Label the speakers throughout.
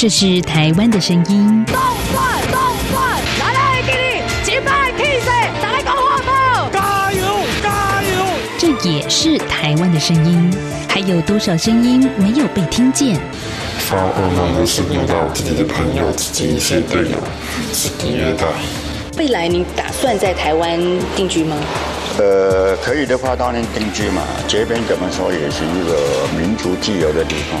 Speaker 1: 这是台湾的声音。
Speaker 2: 动转动转，来来给你击败 K C，打来讲话不？
Speaker 3: 加油加油！
Speaker 1: 这也是台湾的声音。还有多少声音没有被听见？
Speaker 4: 发噩梦的是遇到自己的朋友、自己一些队友，自己虐待。
Speaker 5: 未来你打算在台湾定居吗？
Speaker 6: 呃，可以的话当然定居嘛。这边怎么说也是一个民族自由的地方。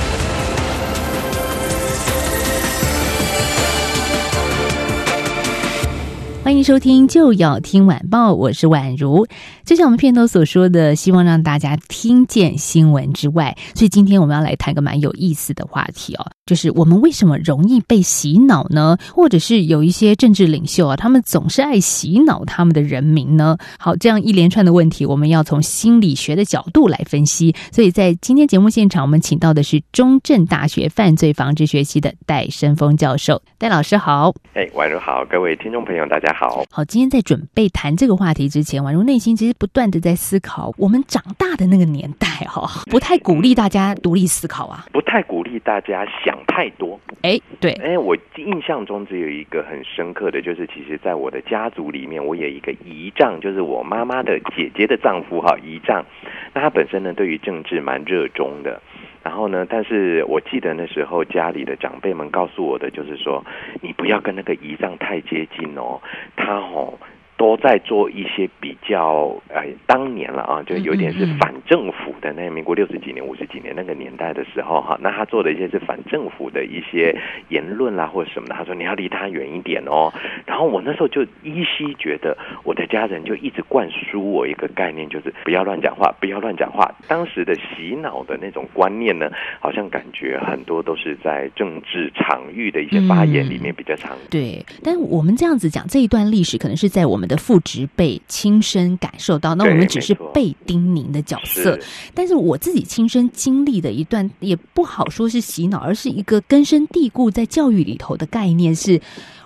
Speaker 1: 欢迎收听，就要听晚报，我是宛如。就像我们片头所说的，希望让大家听见新闻之外，所以今天我们要来谈个蛮有意思的话题哦，就是我们为什么容易被洗脑呢？或者是有一些政治领袖啊，他们总是爱洗脑他们的人民呢？好，这样一连串的问题，我们要从心理学的角度来分析。所以在今天节目现场，我们请到的是中正大学犯罪防治学系的戴生峰教授，戴老师好。
Speaker 7: 哎，宛如好，各位听众朋友，大家好。
Speaker 1: 好，今天在准备谈这个话题之前，宛如内心其实不断的在思考，我们长大的那个年代哈，不太鼓励大家独立思考啊，
Speaker 7: 不太鼓励大家想太多。
Speaker 1: 哎，对，
Speaker 7: 哎，我印象中只有一个很深刻的就是，其实在我的家族里面，我有一个姨丈，就是我妈妈的姐姐的丈夫哈，姨丈。那他本身呢，对于政治蛮热衷的。然后呢？但是我记得那时候家里的长辈们告诉我的，就是说，你不要跟那个姨丈太接近哦，他哦。都在做一些比较，哎，当年了啊，就有点是反政府的那民国六十几年、五十几年那个年代的时候哈，那他做的一些是反政府的一些言论啦，或者什么的，他说你要离他远一点哦。然后我那时候就依稀觉得，我的家人就一直灌输我一个概念，就是不要乱讲话，不要乱讲话。当时的洗脑的那种观念呢，好像感觉很多都是在政治场域的一些发言里面比较常。
Speaker 1: 对，但我们这样子讲这一段历史，可能是在我们。的父执辈亲身感受到，那我们只是被叮咛的角色。但是我自己亲身经历的一段，也不好说是洗脑，而是一个根深蒂固在教育里头的概念是。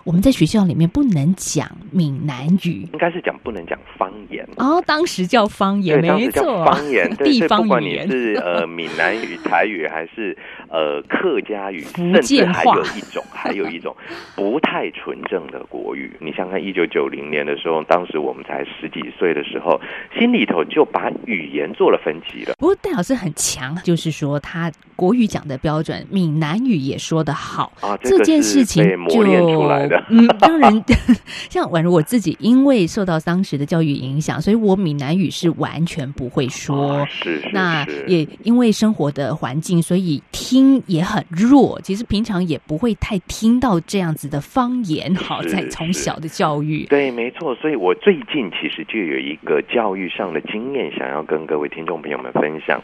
Speaker 1: 我们在学校里面不能讲闽南语，
Speaker 7: 应该是讲不能讲方言。
Speaker 1: 哦，当时叫方言，没错，
Speaker 7: 方言，
Speaker 1: 地方
Speaker 7: 不管你是呃闽南语、台语还是呃客家语，
Speaker 1: 甚至
Speaker 7: 还有一种，还有一种不太纯正的国语。你想看一九九零年的时候，当时我们才十几岁的时候，心里头就把语言做了分级了。
Speaker 1: 不过戴老师很强，就是说他国语讲的标准，闽南语也说得好
Speaker 7: 啊，
Speaker 1: 这件事情
Speaker 7: 磨练出来的。
Speaker 1: 嗯，当然，像宛如我自己，因为受到当时的教育影响，所以我闽南语是完全不会说。
Speaker 7: 是是。
Speaker 1: 那也因为生活的环境，所以听也很弱。其实平常也不会太听到这样子的方言。好，在从小的教育。
Speaker 7: 对，没错。所以我最近其实就有一个教育上的经验，想要跟各位听众朋友们分享。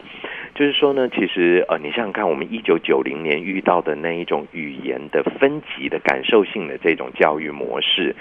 Speaker 7: 就是说呢，其实呃，你想想看，我们一九九零年遇到的那一种语言的分级的感受性的这种教育模式，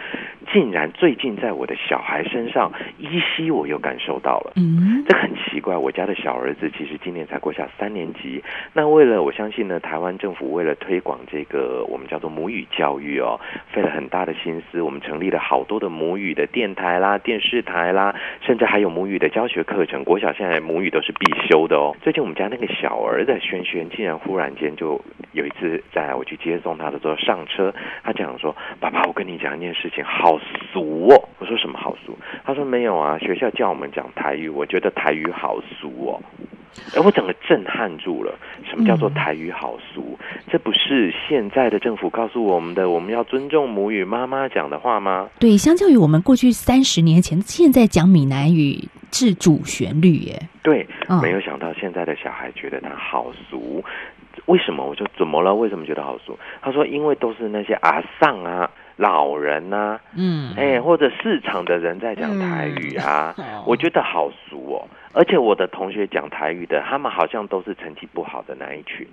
Speaker 7: 竟然最近在我的小孩身上依稀我又感受到了。嗯，这很奇怪。我家的小儿子其实今年才过下三年级。那为了我相信呢，台湾政府为了推广这个我们叫做母语教育哦，费了很大的心思。我们成立了好多的母语的电台啦、电视台啦，甚至还有母语的教学课程。国小现在母语都是必修的哦。最近。我们家那个小儿子轩轩，竟然忽然间就有一次，在我去接送他的时候上车，他讲说：“爸爸，我跟你讲一件事情，好俗哦。”我说：“什么好俗？”他说：“没有啊，学校叫我们讲台语，我觉得台语好俗哦。”哎，我整个震撼住了。什么叫做台语好俗？这不是现在的政府告诉我们的，我们要尊重母语妈妈讲的话吗？
Speaker 1: 对，相较于我们过去三十年前，现在讲闽南语。是主旋律耶，
Speaker 7: 对，没有想到现在的小孩觉得它好俗，为什么？我就怎么了？为什么觉得好俗？他说因为都是那些阿上啊、老人呐，嗯，哎，或者市场的人在讲台语啊，我觉得好俗哦。而且我的同学讲台语的，他们好像都是成绩不好的那一群。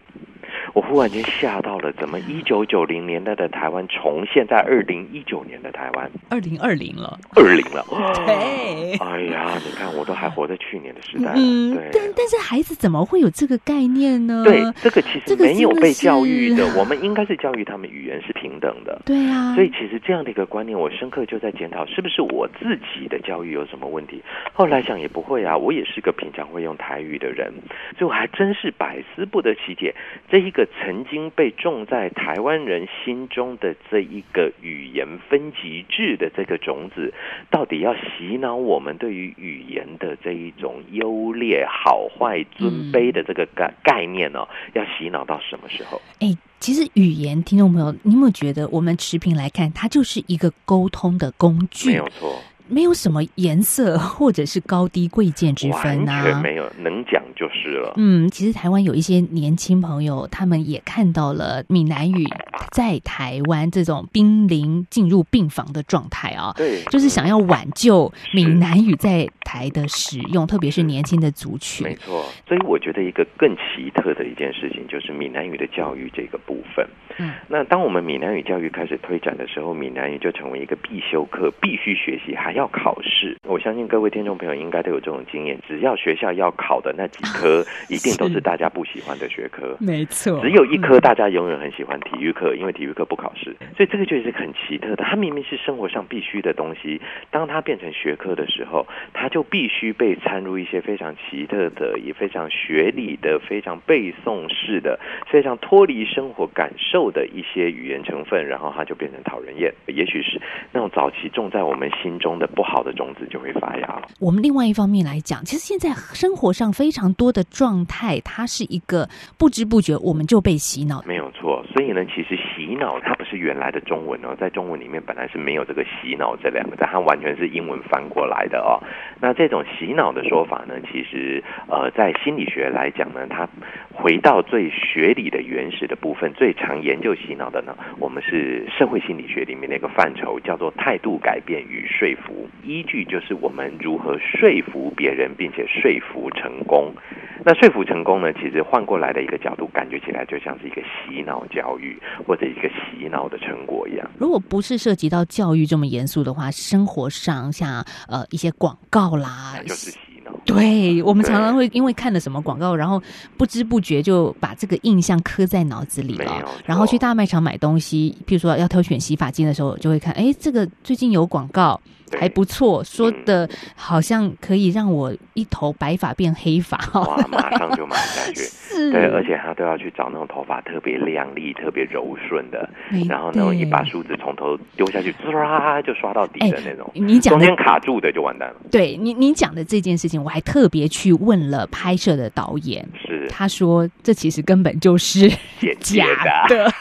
Speaker 7: 我忽然间吓到了，怎么一九九零年代的台湾重现在二零一九年的台湾？
Speaker 1: 二零二零了，
Speaker 7: 二零了。
Speaker 1: 对
Speaker 7: 哎呀，你看我都还活在去年的时代了。
Speaker 1: 嗯，
Speaker 7: 对。
Speaker 1: 但但是孩子怎么会有这个概念呢？
Speaker 7: 对，这个其实没有被教育的，我们应该是教育他们语言是平等的。
Speaker 1: 对啊，
Speaker 7: 所以其实这样的一个观念，我深刻就在检讨，是不是我自己的教育有什么问题？后来想也不会啊，我也是个平常会用台语的人，所以我还真是百思不得其解，这一个曾经被种在台湾人心中的这一个语言分级制的这个种子，到底要洗脑我们对于语言的这一种优劣、好坏、尊卑的这个概概念哦，要洗脑到什么时候？
Speaker 1: 哎，其实语言，听众朋友，你有没有觉得我们持平来看，它就是一个沟通的工具，
Speaker 7: 没有错。
Speaker 1: 没有什么颜色 或者是高低贵贱之分
Speaker 7: 完
Speaker 1: 啊，
Speaker 7: 全没有，能讲就是了。
Speaker 1: 嗯，其实台湾有一些年轻朋友，他们也看到了闽南语 在台湾这种濒临进入病房的状态啊，
Speaker 7: 对，
Speaker 1: 就是想要挽救闽南语在台的使用，特别是年轻的族群
Speaker 7: 没。错。所以我觉得一个更奇特的一件事情，就是闽南语的教育这个部分。
Speaker 1: 嗯，
Speaker 7: 那当我们闽南语教育开始推展的时候，闽南语就成为一个必修课，必须学习，还要考试。我相信各位听众朋友应该都有这种经验，只要学校要考的那几科，一定都是大家不喜欢的学科。
Speaker 1: 没错
Speaker 7: 只有一科大家永远很喜欢体育课，因为体育课不考试，所以这个就是很奇特的。它明明是生活上必须的东西，当它变成学科的时候，它就必须被掺入一些非常奇特的、也非常学理的、非常背诵式的、非常脱离生活感受的一些语言成分，然后它就变成讨人厌。也许是那种早期种在我们心中的不好的种子就会发芽了。
Speaker 1: 我们另外一方面来讲，其实现在生活上非常多的状态，它是一个不知不觉我们就被洗脑。
Speaker 7: 没有错，所以呢，其实洗脑它不是原来的中文哦，在中文里面本来是没有这个洗脑这两个字，它完全是英文翻过来的哦。那这种洗脑的说法呢，其实呃，在心理学来讲呢，它回到最学理的原始的部分，最常研究洗脑的呢，我们是社会心理学里面的一个范畴，叫做态度改变与说服。依据就是我们如何说服别人，并且说服成功。那说服成功呢，其实换过来的一个角度，感觉起来就像是一个洗脑教育或者一个洗脑的成果一样。
Speaker 1: 如果不是涉及到教育这么严肃的话，生活上像呃一些广告啦，
Speaker 7: 就是
Speaker 1: 对我们常常会因为看了什么广告，然后不知不觉就把这个印象刻在脑子里了。然后去大卖场买东西，譬如说要挑选洗发精的时候，就会看，哎，这个最近有广告。还不错，说的好像可以让我一头白发变黑发哦。
Speaker 7: 哇，马上就买下去。
Speaker 1: 是，
Speaker 7: 对，而且他都要去找那种头发特别亮丽、特别柔顺的，
Speaker 1: 哎
Speaker 7: 然后那种一把梳子从头丢下去，唰就刷到底的那种。
Speaker 1: 你讲的
Speaker 7: 中间卡住的就完蛋了。
Speaker 1: 对你你讲的这件事情，我还特别去问了拍摄的导演，
Speaker 7: 是
Speaker 1: 他说这其实根本就是假
Speaker 7: 的
Speaker 1: 的。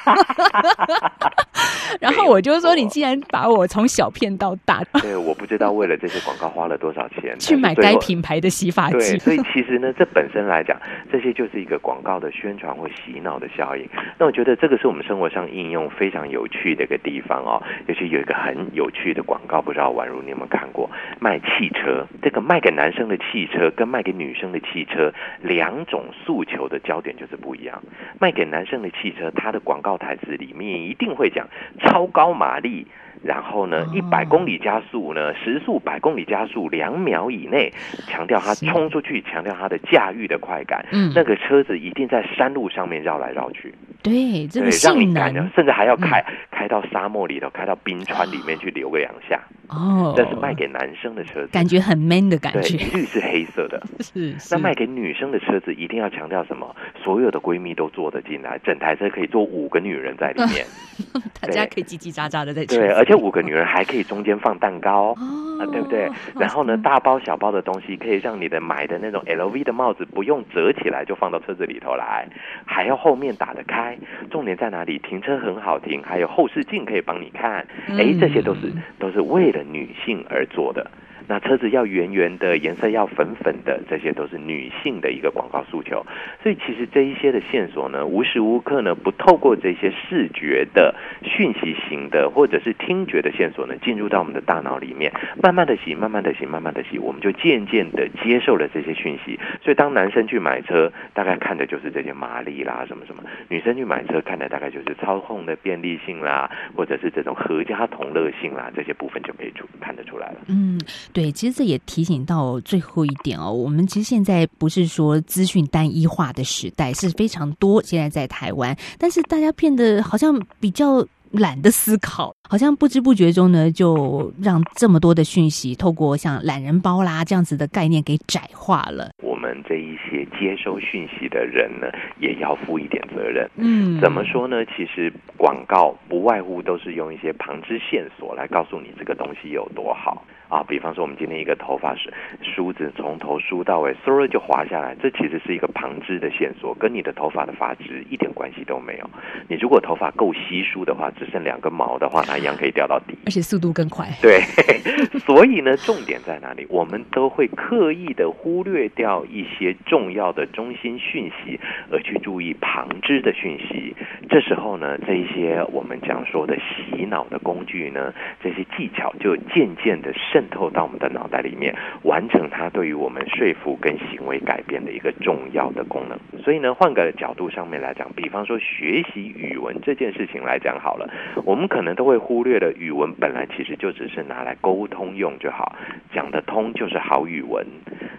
Speaker 1: 然后我就说，你既然把我从小骗到大，
Speaker 7: 对，我不知道为了这些广告花了多少钱
Speaker 1: 去买该品牌的洗发，剂，
Speaker 7: 所以其实呢，这本身来讲，这些就是一个广告的宣传或洗脑的效应。那我觉得这个是我们生活上应用非常有趣的一个地方哦。尤其有一个很有趣的广告，不知道宛如你有没有看过？卖汽车，这个卖给男生的汽车跟卖给女生的汽车，两种诉求的焦点就是不一样。卖给男生的汽车，它的广告台词里面一定会讲超高马力。然后呢，
Speaker 1: 哦
Speaker 7: 一百公里加速呢，时速百公里加速两秒以内，强调它冲出去，强调它的驾驭的快感。
Speaker 1: 嗯
Speaker 7: 那个车子一定在山路上面绕来绕去，
Speaker 1: 对这个性
Speaker 7: 你感觉
Speaker 1: 能，
Speaker 7: 甚至还要开、开到沙漠里头，开到冰川里面去流个两下。
Speaker 1: 哦，
Speaker 7: 但是卖给男生的车子，
Speaker 1: 感觉很 man 的感
Speaker 7: 对，
Speaker 1: 觉，
Speaker 7: 一律是黑色的。
Speaker 1: 是
Speaker 7: 那卖给女生的车子一定要强调什么？所有的闺蜜都坐得进来，整台车可以坐五个女人在里面。
Speaker 1: 大家可以叽叽喳喳的在车
Speaker 7: 对，而且五个女人还可以中间放蛋糕。
Speaker 1: 哦
Speaker 7: 啊，对不对？然后呢，大包小包的东西可以让你的买的那种 LV 的帽子不用折起来就放到车子里头来，还要后面打得开。重点在哪里？停车很好停，还有后视镜可以帮你看。哎，这些都是都是为了女性而做的。那车子要圆圆的，颜色要粉粉的，这些都是女性的一个广告诉求。所以其实这一些的线索呢，无时无刻呢不透过这些视觉的讯息型的，或者是听觉的线索呢，进入到我们的大脑里面，慢慢的洗，慢慢的洗，慢慢的洗，我们就渐渐的接受了这些讯息。所以当男生去买车，大概看的就是这些马力啦，什么什么；女生去买车，看的大概就是操控的便利性啦，或者是这种合家同乐性啦，这些部分就可以出看得出来了。
Speaker 1: 嗯，对，其实这也提醒到最后一点哦，我们其实现在不是说资讯单一化的时代是非常多，现在在台湾，但是大家变得好像比较懒得思考，好像不知不觉中呢，就让这么多的讯息透过像懒人包啦这样子的概念给窄化了。
Speaker 7: 们这一些接收讯息的人呢，也要负一点责任。
Speaker 1: 嗯，
Speaker 7: 怎么说呢？其实广告不外乎都是用一些旁支线索来告诉你这个东西有多好啊。比方说，我们今天一个头发是梳子从头梳到尾，嗖就滑下来，这其实是一个旁支的线索，跟你的头发的发质一点关系都没有。你如果头发够稀疏的话，只剩两根毛的话，它一样可以掉到底，
Speaker 1: 而且速度更快。
Speaker 7: 对，所以呢，重点在哪里？我们都会刻意的忽略掉一一些重要的中心讯息，而去注意旁支的讯息。这时候呢，这一些我们讲说的洗脑的工具呢，这些技巧就渐渐的渗透到我们的脑袋里面，完成它对于我们说服跟行为改变的一个重要的功能。所以呢，换个角度上面来讲，比方说学习语文这件事情来讲好了，我们可能都会忽略了语文本来其实就只是拿来沟通用就好，讲得通就是好语文。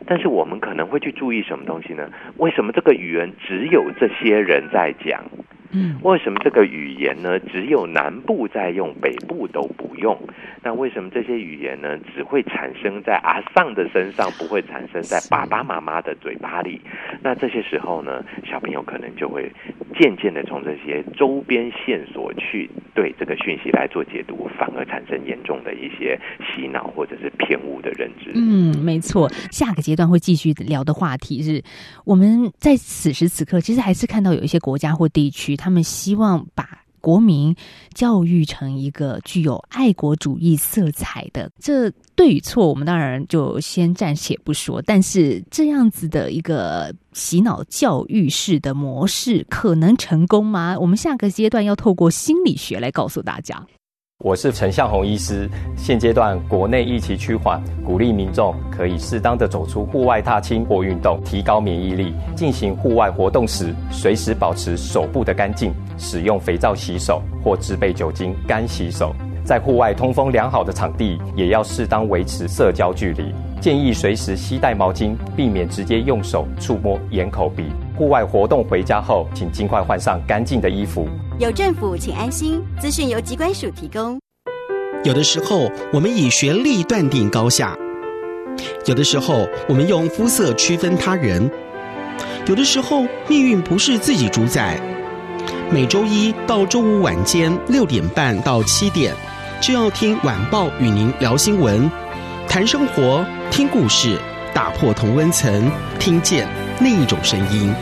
Speaker 7: 但是我们可能会注意什么东西呢？为什么这个语言只有这些人在讲？
Speaker 1: 嗯，
Speaker 7: 为什么这个语言呢只有南部在用，北部都不用？那为什么这些语言呢只会产生在阿丧的身上，不会产生在爸爸妈妈的嘴巴里？那这些时候呢，小朋友可能就会渐渐的从这些周边线索去对这个讯息来做解读，反而产生严重的一些洗脑或者是偏误的认知。
Speaker 1: 嗯，没错。下个阶段会继续聊的话题是，我们在此时此刻其实还是看到有一些国家或地区，他们希望把。国民教育成一个具有爱国主义色彩的，这对与错，我们当然就先暂且不说。但是这样子的一个洗脑教育式的模式，可能成功吗？我们下个阶段要透过心理学来告诉大家。
Speaker 8: 我是陈向红医师。现阶段国内疫情趋缓，鼓励民众可以适当的走出户外踏青或运动，提高免疫力。进行户外活动时，随时保持手部的干净，使用肥皂洗手或制备酒精干洗手。在户外通风良好的场地，也要适当维持社交距离。建议随时携带毛巾，避免直接用手触摸眼、口、鼻。户外活动回家后，请尽快换上干净的衣服。
Speaker 9: 有政府，请安心。资讯由机关署提供。
Speaker 10: 有的时候，我们以学历断定高下；有的时候，我们用肤色区分他人；有的时候，命运不是自己主宰。每周一到周五晚间六点半到七点，就要听晚报与您聊新闻、谈生活、听故事，打破同温层，听见另一种声音。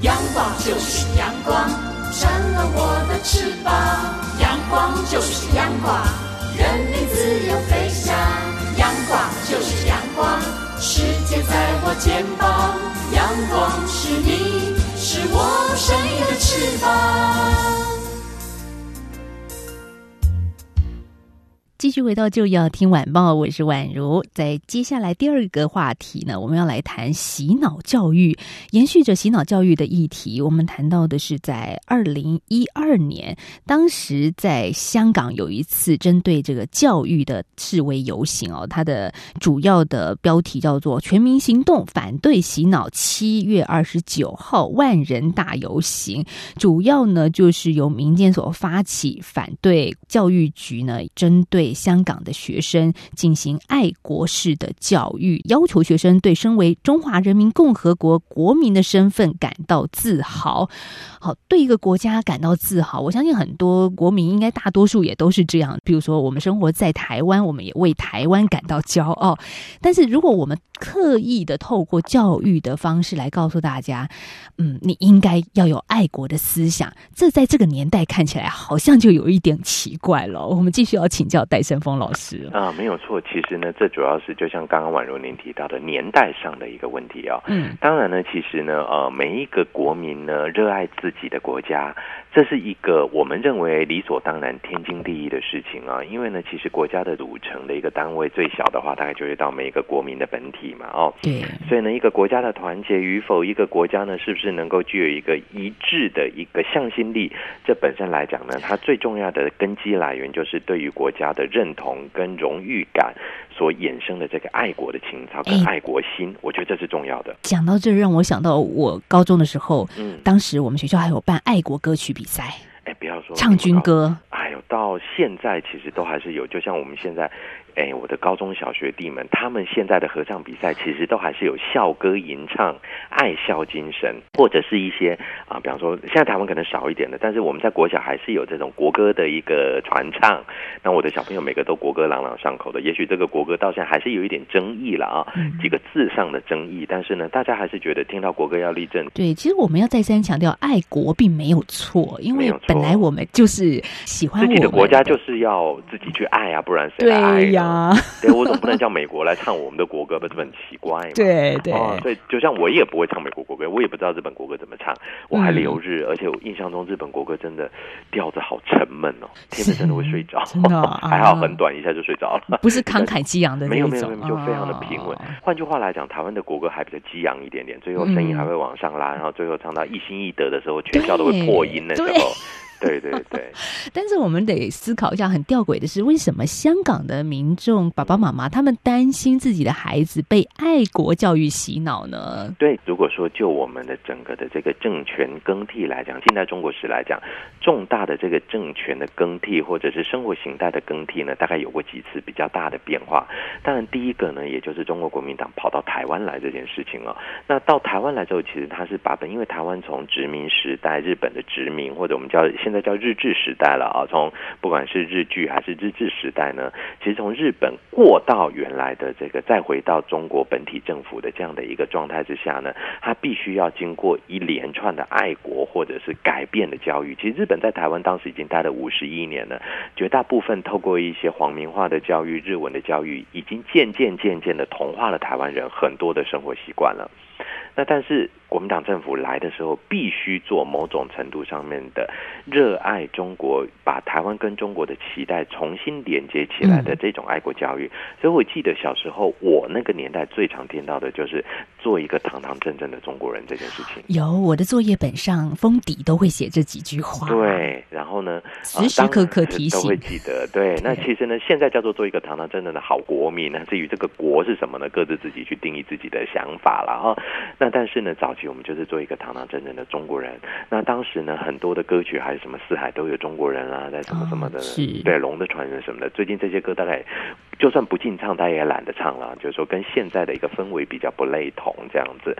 Speaker 2: 阳光就是阳光，成了我的翅膀。阳光就是阳光，人民自由飞翔。阳光就是阳光，世界在我肩膀。阳光是你，是我生命的翅膀。
Speaker 1: 继续回到就要听晚报，我是宛如。在接下来第二个话题呢，我们要来谈洗脑教育。延续着洗脑教育的议题，我们谈到的是在二零一二年，当时在香港有一次针对这个教育的示威游行哦，它的主要的标题叫做“全民行动反对洗脑”。七月二十九号万人大游行，主要呢就是由民间所发起，反对教育局呢针对。对香港的学生进行爱国式的教育，要求学生对身为中华人民共和国国民的身份感到自豪。好，对一个国家感到自豪，我相信很多国民应该大多数也都是这样。比如说，我们生活在台湾，我们也为台湾感到骄傲。但是，如果我们刻意的透过教育的方式来告诉大家，嗯，你应该要有爱国的思想，这在这个年代看起来好像就有一点奇怪了。我们继续要请教戴胜峰老师
Speaker 7: 啊，没有错。其实呢，这主要是就像刚刚宛如您提到的年代上的一个问题啊。嗯，当然呢，其实呢，呃，每一个国民呢，热爱自己的国家。这是一个我们认为理所当然、天经地义的事情啊，因为呢，其实国家的组成的一个单位最小的话，大概就是到每一个国民的本体嘛，哦，
Speaker 1: 对，
Speaker 7: 所以呢，一个国家的团结与否，一个国家呢，是不是能够具有一个一致的一个向心力，这本身来讲呢，它最重要的根基来源就是对于国家的认同跟荣誉感所衍生的这个爱国的情操跟爱国心，我觉得这是重要的。
Speaker 1: 讲到这，让我想到我高中的时候，嗯，当时我们学校还有办爱国歌曲比赛，
Speaker 7: 哎，不要说
Speaker 1: 唱军歌，
Speaker 7: 哎呦，到现在其实都还是有，就像我们现在。哎，我的高中小学弟们，他们现在的合唱比赛其实都还是有校歌吟唱、爱校精神，或者是一些啊，比方说现在台湾可能少一点的，但是我们在国小还是有这种国歌的一个传唱。那我的小朋友每个都国歌朗朗上口的，也许这个国歌到现在还是有一点争议了啊，几个字上的争议，但是呢，大家还是觉得听到国歌要立正。
Speaker 1: 对，其实我们要再三强调，爱国并没有错，因为本来我们就是喜欢
Speaker 7: 自己的国家，就是要自己去爱啊，不然谁来爱呀？
Speaker 1: 啊，
Speaker 7: 对我总不能叫美国来唱我们的国歌，不是很奇怪吗？
Speaker 1: 对对，
Speaker 7: 所以就像我也不会唱美国国歌，我也不知道日本国歌怎么唱，我还留日，而且我印象中日本国歌真的调子好沉闷哦，听着真的会睡着，
Speaker 1: 真的
Speaker 7: 还好很短，一下就睡着了，
Speaker 1: 不是慷慨激昂的
Speaker 7: 那种，没有没有，就非常的平稳。换句话来讲，台湾的国歌还比较激昂一点点，最后声音还会往上拉，然后最后唱到一心一德的时候，全校都会破音的时候。对对对，
Speaker 1: 但是我们得思考一下，很吊诡的是，为什么香港的民众爸爸妈妈他们担心自己的孩子被爱国教育洗脑呢？
Speaker 7: 对，如果说就我们的整个的这个政权更替来讲，近代中国史来讲，重大的这个政权的更替或者是生活形态的更替呢，大概有过几次比较大的变化。当然，第一个呢，也就是中国国民党跑到台湾来这件事情了。那到台湾来之后，其实他是把本，因为台湾从殖民时代日本的殖民，或者我们叫现现在叫日治时代了啊，从不管是日剧还是日治时代呢，其实从日本过到原来的这个，再回到中国本体政府的这样的一个状态之下呢，它必须要经过一连串的爱国或者是改变的教育。其实日本在台湾当时已经待了五十一年了，绝大部分透过一些皇民化的教育、日文的教育，已经渐渐渐渐的同化了台湾人很多的生活习惯了。那但是国民党政府来的时候，必须做某种程度上面的热爱中国，把台湾跟中国的期待重新连接起来的这种爱国教育。所以我记得小时候，我那个年代最常听到的就是做一个堂堂正正的中国人这件事情。
Speaker 1: 有我的作业本上封底都会写这几句话。
Speaker 7: 对，然后呢，
Speaker 1: 时时刻刻提醒
Speaker 7: 都会记得。对，那其实呢，现在叫做做一个堂堂正正的好国民呢。至于这个国是什么呢？各自自己去定义自己的想法了哈。那但是呢，早期我们就是做一个堂堂正正的中国人。那当时呢，很多的歌曲还是什么四海都有中国人啊，在什么什么的，对龙的传人什么的。最近这些歌大概就算不进唱，他也懒得唱了。就是说，跟现在的一个氛围比较不类同这样子。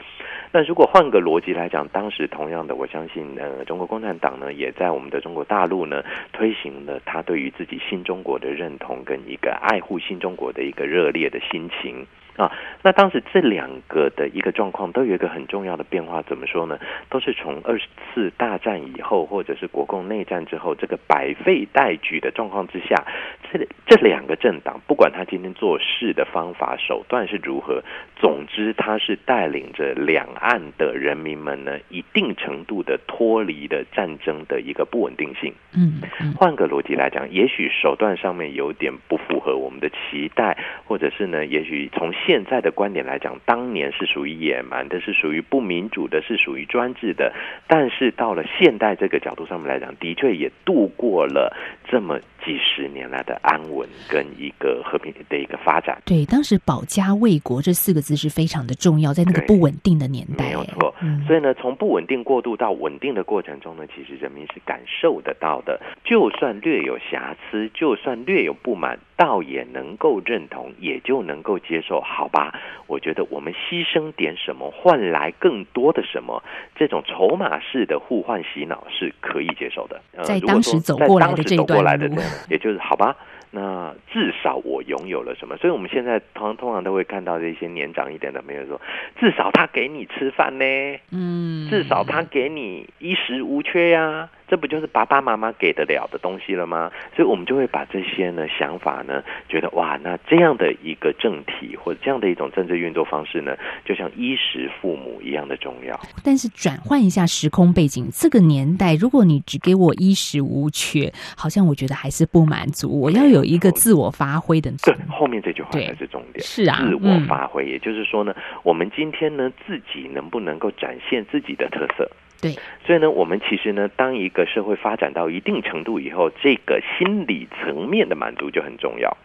Speaker 7: 那如果换个逻辑来讲，当时同样的，我相信呃，中国共产党呢，也在我们的中国大陆呢，推行了他对于自己新中国的认同跟一个爱护新中国的一个热烈的心情。啊，那当时这两个的一个状况都有一个很重要的变化，怎么说呢？都是从二次大战以后，或者是国共内战之后，这个百废待举的状况之下，这这两个政党，不管他今天做事的方法手段是如何，总之他是带领着两岸的人民们呢，一定程度的脱离的战争的一个不稳定性。
Speaker 1: 嗯，
Speaker 7: 换个逻辑来讲，也许手段上面有点不符合我们的期待，或者是呢，也许从现现在的观点来讲，当年是属于野蛮的，是属于不民主的，是属于专制的。但是到了现代这个角度上面来讲，的确也度过了这么几十年来的安稳跟一个和平的一个发展。
Speaker 1: 对，当时保家卫国这四个字是非常的重要，在那个不稳定的年代，
Speaker 7: 没有错。所以呢，从不稳定过渡到稳定的过程中呢，其实人民是感受得到的。就算略有瑕疵，就算略有不满。倒也能够认同，也就能够接受。好吧，我觉得我们牺牲点什么换来更多的什么，这种筹码式的互换洗脑是可以接受的。呃
Speaker 1: 在当时走过来的这一
Speaker 7: 当时走过来的这样也就是好吧。那至少我拥有了什么？所以我们现在通通常都会看到这些年长一点的朋友说，至少他给你吃饭呢，
Speaker 1: 嗯，
Speaker 7: 至少他给你衣食无缺呀、这不就是爸爸妈妈给得了的东西了吗？所以我们就会把这些呢想法呢，觉得哇，那这样的一个政体或者这样的一种政治运作方式呢，就像衣食父母一样的重要。
Speaker 1: 但是转换一下时空背景，这个年代，如果你只给我衣食无缺，好像我觉得还是不满足。我要有一个自我发挥的
Speaker 7: 对，后面这句话才是重点。
Speaker 1: 是啊
Speaker 7: 自我
Speaker 1: 嗯
Speaker 7: 发挥，也就是说呢，我们今天呢自己能不能够展现自己的特色？
Speaker 1: 对，
Speaker 7: 所以呢，我们其实呢，当一个社会发展到一定程度以后，这个心理层面的满足就很重要。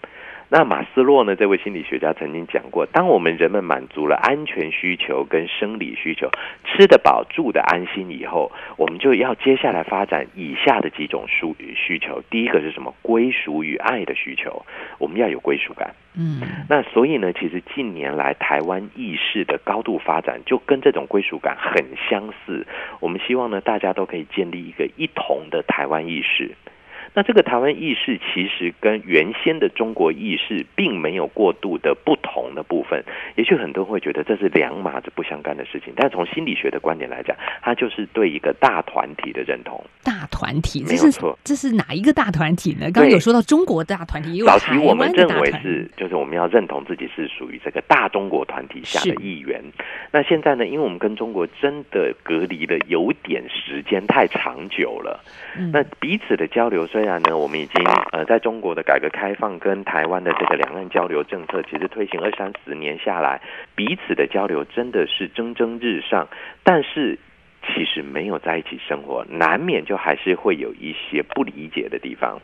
Speaker 7: 那马斯洛呢？这位心理学家曾经讲过，当我们人们满足了安全需求跟生理需求，吃得饱、住得安心以后，我们就要接下来发展以下的几种需需求。第一个是什么？归属与爱的需求，我们要有归属感。
Speaker 1: 嗯，
Speaker 7: 那所以呢，其实近年来台湾意识的高度发展，就跟这种归属感很相似。我们希望呢，大家都可以建立一个一同的台湾意识。那这个台湾意识其实跟原先的中国意识并没有过度的不同的部分，也许很多人会觉得这是两码子不相干的事情，但从心理学的观点来讲，它就是对一个大团体的认同。
Speaker 1: 大团体，这是
Speaker 7: 没有错
Speaker 1: 这是哪一个大团体呢？刚刚有说到中国大团体，也有
Speaker 7: 早期我们认。为是，就是我们要认同自己是属于这个大中国团体下的
Speaker 1: 是
Speaker 7: 一员。那现在呢，因为我们跟中国真的隔离了有点时间太长久了，
Speaker 1: 嗯
Speaker 7: 那彼此的交流虽然呢，我们已经呃在中国的改革开放跟台湾的这个两岸交流政策，其实推行二三十年下来，彼此的交流真的是蒸蒸日上，但是。其实没有在一起生活，难免就还是会有一些不理解的地方。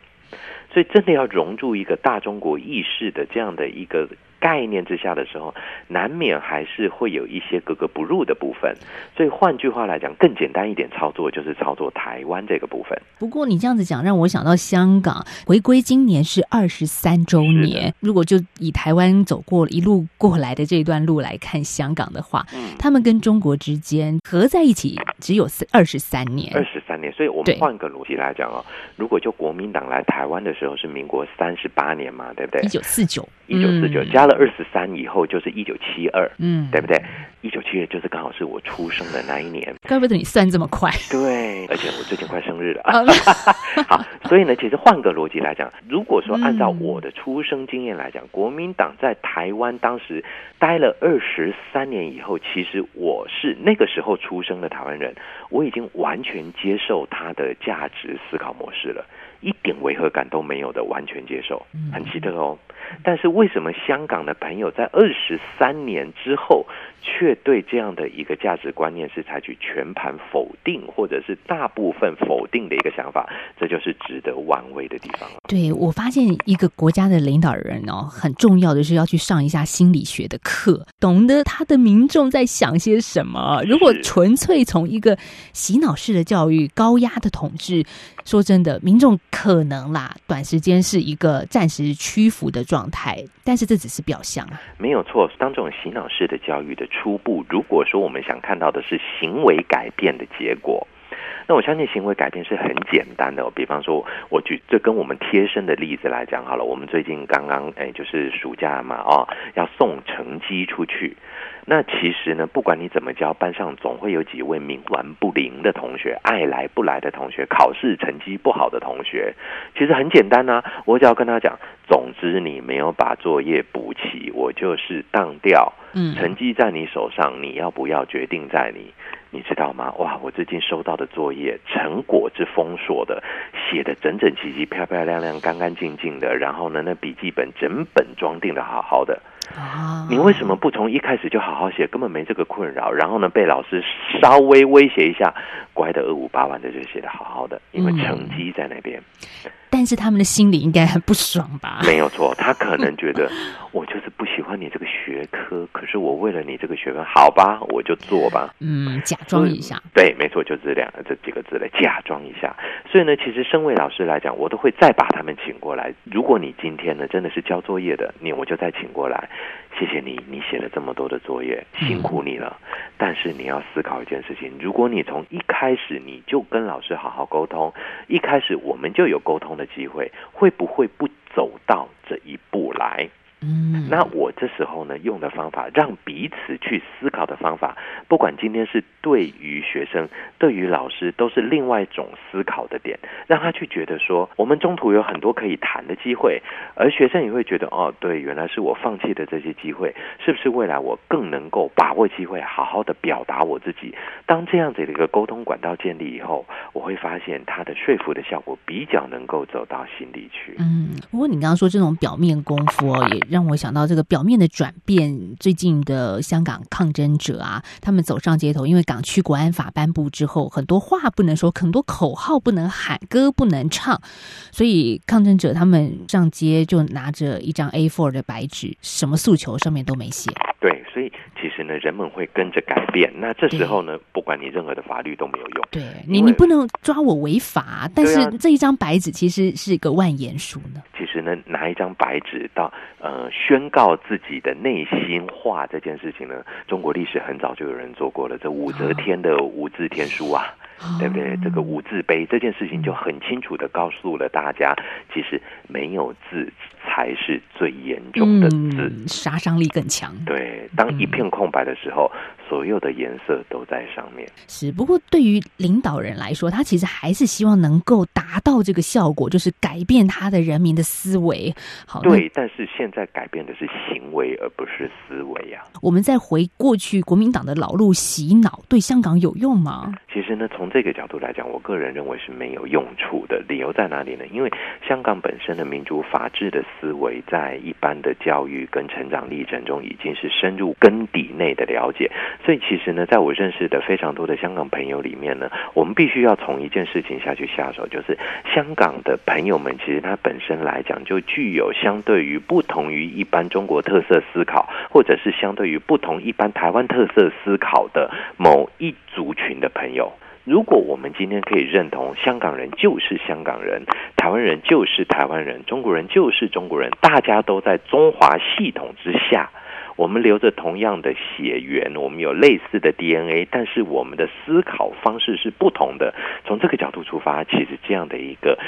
Speaker 7: 所以，真的要融入一个大中国意识的这样的一个概念之下的时候，难免还是会有一些格格不入的部分。所以，换句话来讲，更简单一点操作就是操作台湾这个部分。
Speaker 1: 不过你这样子讲，让我想到香港回归今年是二十三周年。如果就以台湾走过一路过来的这一段路来看香港的话，
Speaker 7: 嗯
Speaker 1: 他们跟中国之间合在一起只有二十三年。
Speaker 7: 二十三年，所以我们
Speaker 1: 对
Speaker 7: 换个逻辑来讲哦，如果就国民党来台湾的时候是民国三十八年嘛，对不对？
Speaker 1: 一九四九，
Speaker 7: 一九四九加了二十三以后就是一九七二，
Speaker 1: 嗯，
Speaker 7: 对不对？一九七二就是刚好是我出生的那一年。
Speaker 1: 怪不得你算这么快。
Speaker 7: 对，而且我最近快生日了。
Speaker 1: 啊
Speaker 7: 好，所以呢，其实换个逻辑来讲，如果说按照
Speaker 1: 嗯
Speaker 7: 我的出生经验来讲，国民党在台湾当时待了二十三年以后，其实我是那个时候出生的台湾人，我已经完全接受他的价值思考模式了。一点违和感都没有的，完全接受，很奇特哦。但是为什么香港的朋友在二十三年之后，却对这样的一个价值观念是采取全盘否定，或者是大部分否定的一个想法？这就是值得玩味的地方了。
Speaker 1: 对我发现一个国家的领导人哦，很重要的是要去上一下心理学的课，懂得他的民众在想些什么。如果纯粹从一个洗脑式的教育、高压的统治，说真的，民众可能啦，短时间是一个暂时屈服的状状态，但是这只是表象啊。
Speaker 7: 没有错，当这种洗脑式的教育的初步，如果说我们想看到的是行为改变的结果。那我相信行为改变是很简单的、比方说，我举这跟我们贴身的例子来讲好了。我们最近刚刚哎，就是暑假嘛，哦，要送成绩出去。那其实呢，不管你怎么教，班上总会有几位冥顽不灵的同学，爱来不来的同学，考试成绩不好的同学。其实很简单呐、啊，我只要跟他讲，总之你没有把作业补齐，我就是当掉。
Speaker 1: 嗯，
Speaker 7: 成绩在你手上，你要不要决定在你。你知道吗？哇，我最近收到的作业成果之丰硕的，写的整整齐齐、漂漂亮亮、干干净净的，然后呢，那笔记本整本装订的好好的。
Speaker 1: 啊，
Speaker 7: 你为什么不从一开始就好好写？根本没这个困扰。然后呢，被老师稍微威胁一下，乖的二五八万的就写的好好的，因为成绩在那边。
Speaker 1: 但是他们的心里应该很不爽吧？
Speaker 7: 没有错，他可能觉得 我就是欢你这个学科，可是我为了你这个学分，好吧，我就做吧。
Speaker 1: 嗯，假装一下。
Speaker 7: 对，没错，就这两这几个字了，假装一下。所以呢，其实身为老师来讲，我都会再把他们请过来。如果你今天呢真的是交作业的，你我就再请过来。谢谢你，你写了这么多的作业，辛苦你了。但是你要思考一件事情：如果你从一开始你就跟老师好好沟通，一开始我们就有沟通的机会，会不会不走到这一步来？
Speaker 1: 嗯，
Speaker 7: 那我这时候呢，用的方法，让彼此去思考的方法，不管今天是对于学生、对于老师，都是另外一种思考的点，让他去觉得说，我们中途有很多可以谈的机会，而学生也会觉得，哦，对，原来是我放弃的这些机会，是不是未来我更能够把握机会，好好的表达我自己？当这样子的一个沟通管道建立以后，我会发现他的说服的效果比较能够走到心里去。
Speaker 1: 嗯，不过你刚刚说这种表面功夫哦，也。让我想到这个表面的转变。最近的香港抗争者啊，他们走上街头，因为港区国安法颁布之后，很多话不能说，很多口号不能喊，歌不能唱，所以抗争者他们上街就拿着一张 A4 的白纸，什么诉求上面都没写。
Speaker 7: 对，所以其实呢，人们会跟着改变。那这时候呢，不管你任何的法律都没有用。
Speaker 1: 对你，你不能抓我违法，但是这一张白纸其实是一个万言书呢。
Speaker 7: 其实呢，拿一张白纸到呃。宣告自己的内心话这件事情呢，中国历史很早就有人做过了。这武则天的无字天书啊，对不对？这个无字碑这件事情就很清楚的告诉了大家，其实没有字才是最严重的字，
Speaker 1: 杀伤力更强。
Speaker 7: 对，当一片空白的时候。所有的颜色都在上面。
Speaker 1: 是，不过对于领导人来说，他其实还是希望能够达到这个效果，就是改变他的人民的思维。好，
Speaker 7: 对，但是现在改变的是行为，而不是思维呀。
Speaker 1: 我们再回过去，国民党的老路洗脑，对香港有用吗？
Speaker 7: 其实呢，从这个角度来讲，我个人认为是没有用处的。理由在哪里呢？因为香港本身的民主法治的思维，在一般的教育跟成长历程中，已经是深入根底内的了解。所以其实呢，在我认识的非常多的香港朋友里面呢，我们必须要从一件事情下去下手，就是香港的朋友们，其实他本身来讲就具有相对于不同于一般中国特色思考，或者是相对于不同一般台湾特色思考的某一族群的朋友。如果我们今天可以认同香港人就是香港人，台湾人就是台湾人，中国人就是中国人，大家都在中华系统之下。我们留着同样的血缘，我们有类似的 DNA，但是我们的思考方式是不同的。从这个角度出发，其实这样的一个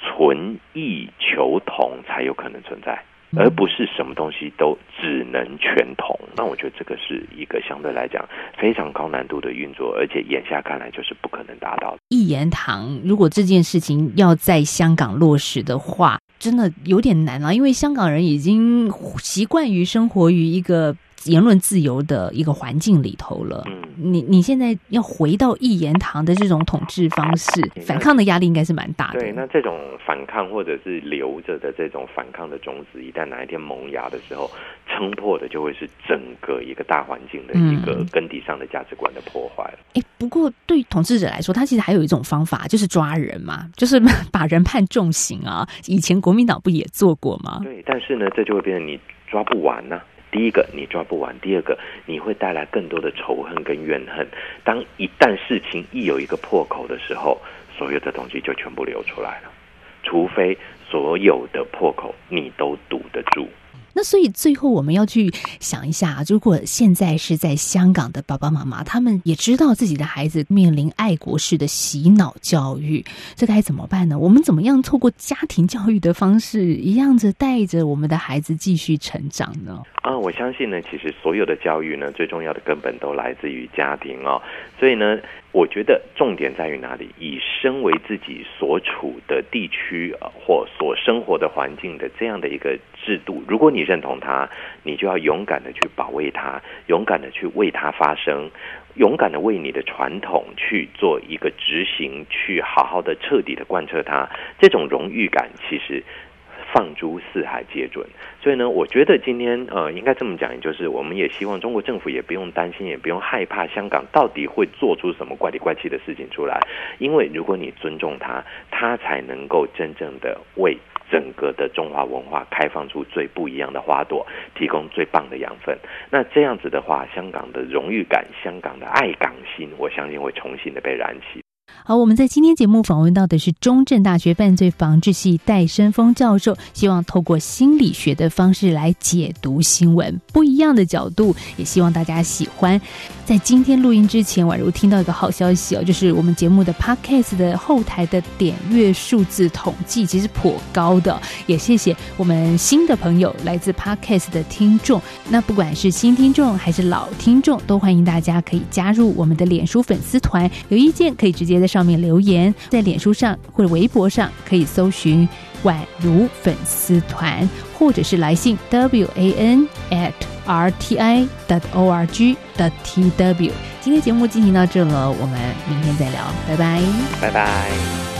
Speaker 7: 存异求同才有可能存在，而不是什么东西都只能全同。那我觉得这个是一个相对来讲非常高难度的运作，而且眼下看来就是不可能达到。
Speaker 1: 一言堂，如果这件事情要在香港落实的话。真的有点难了，因为香港人已经习惯于生活于一个言论自由的一个环境里头了。嗯，你你现在要回到一言堂的这种统治方式，反抗的压力应该是蛮大的。
Speaker 7: 对，那这种反抗或者是留着的这种反抗的种子，一旦哪一天萌芽的时候，撑破的就会是整个一个大环境的一个根底上的价值观的破坏了。
Speaker 1: 哎，不过对统治者来说，他其实还有一种方法，就是抓人嘛，就是把人判重刑啊。以前国民党不也做过吗？
Speaker 7: 对，但是呢，这就会变成你抓不完呢。第一个，你抓不完；第二个，你会带来更多的仇恨跟怨恨。当一旦事情一有一个破口的时候，所有的东西就全部流出来了。除非所有的破口你都堵得住。
Speaker 1: 那所以最后我们要去想一下，如果现在是在香港的爸爸妈妈，他们也知道自己的孩子面临爱国式的洗脑教育，这该怎么办呢？我们怎么样透过家庭教育的方式，一样子带着我们的孩子继续成长呢？
Speaker 7: 啊，我相信呢，其实所有的教育呢，最重要的根本都来自于家庭哦。所以呢，我觉得重点在于哪里？以身为自己所处的地区，或所生活的环境的这样的一个制度，如果你认同它，你就要勇敢的去保卫它，勇敢的去为它发声，勇敢的为你的传统去做一个执行，去好好的彻底的贯彻它。这种荣誉感，其实。放诸四海皆准，所以呢，我觉得今天呃，应该这么讲，就是我们也希望中国政府也不用担心，也不用害怕香港到底会做出什么怪里怪气的事情出来，因为如果你尊重他，他才能够真正的为整个的中华文化开放出最不一样的花朵，提供最棒的养分。那这样子的话，香港的荣誉感、香港的爱港心，我相信会重新的被燃起。
Speaker 1: 好，我们在今天节目访问到的是中正大学犯罪防治系戴生峰教授，希望透过心理学的方式来解读新闻，不一样的角度，也希望大家喜欢。在今天录音之前，宛如听到一个好消息哦，就是我们节目的 Podcast 的后台的点阅数字统计其实颇高的，也谢谢我们新的朋友，来自 Podcast 的听众。那不管是新听众还是老听众，都欢迎大家可以加入我们的脸书粉丝团，有意见可以直接在上面留言，在脸书上或者微博上可以搜寻宛如粉丝团，或者是来信 w a n at r t i dot o r g dot t w。今天节目进行到这了，我们明天再聊，拜拜，
Speaker 7: 拜拜。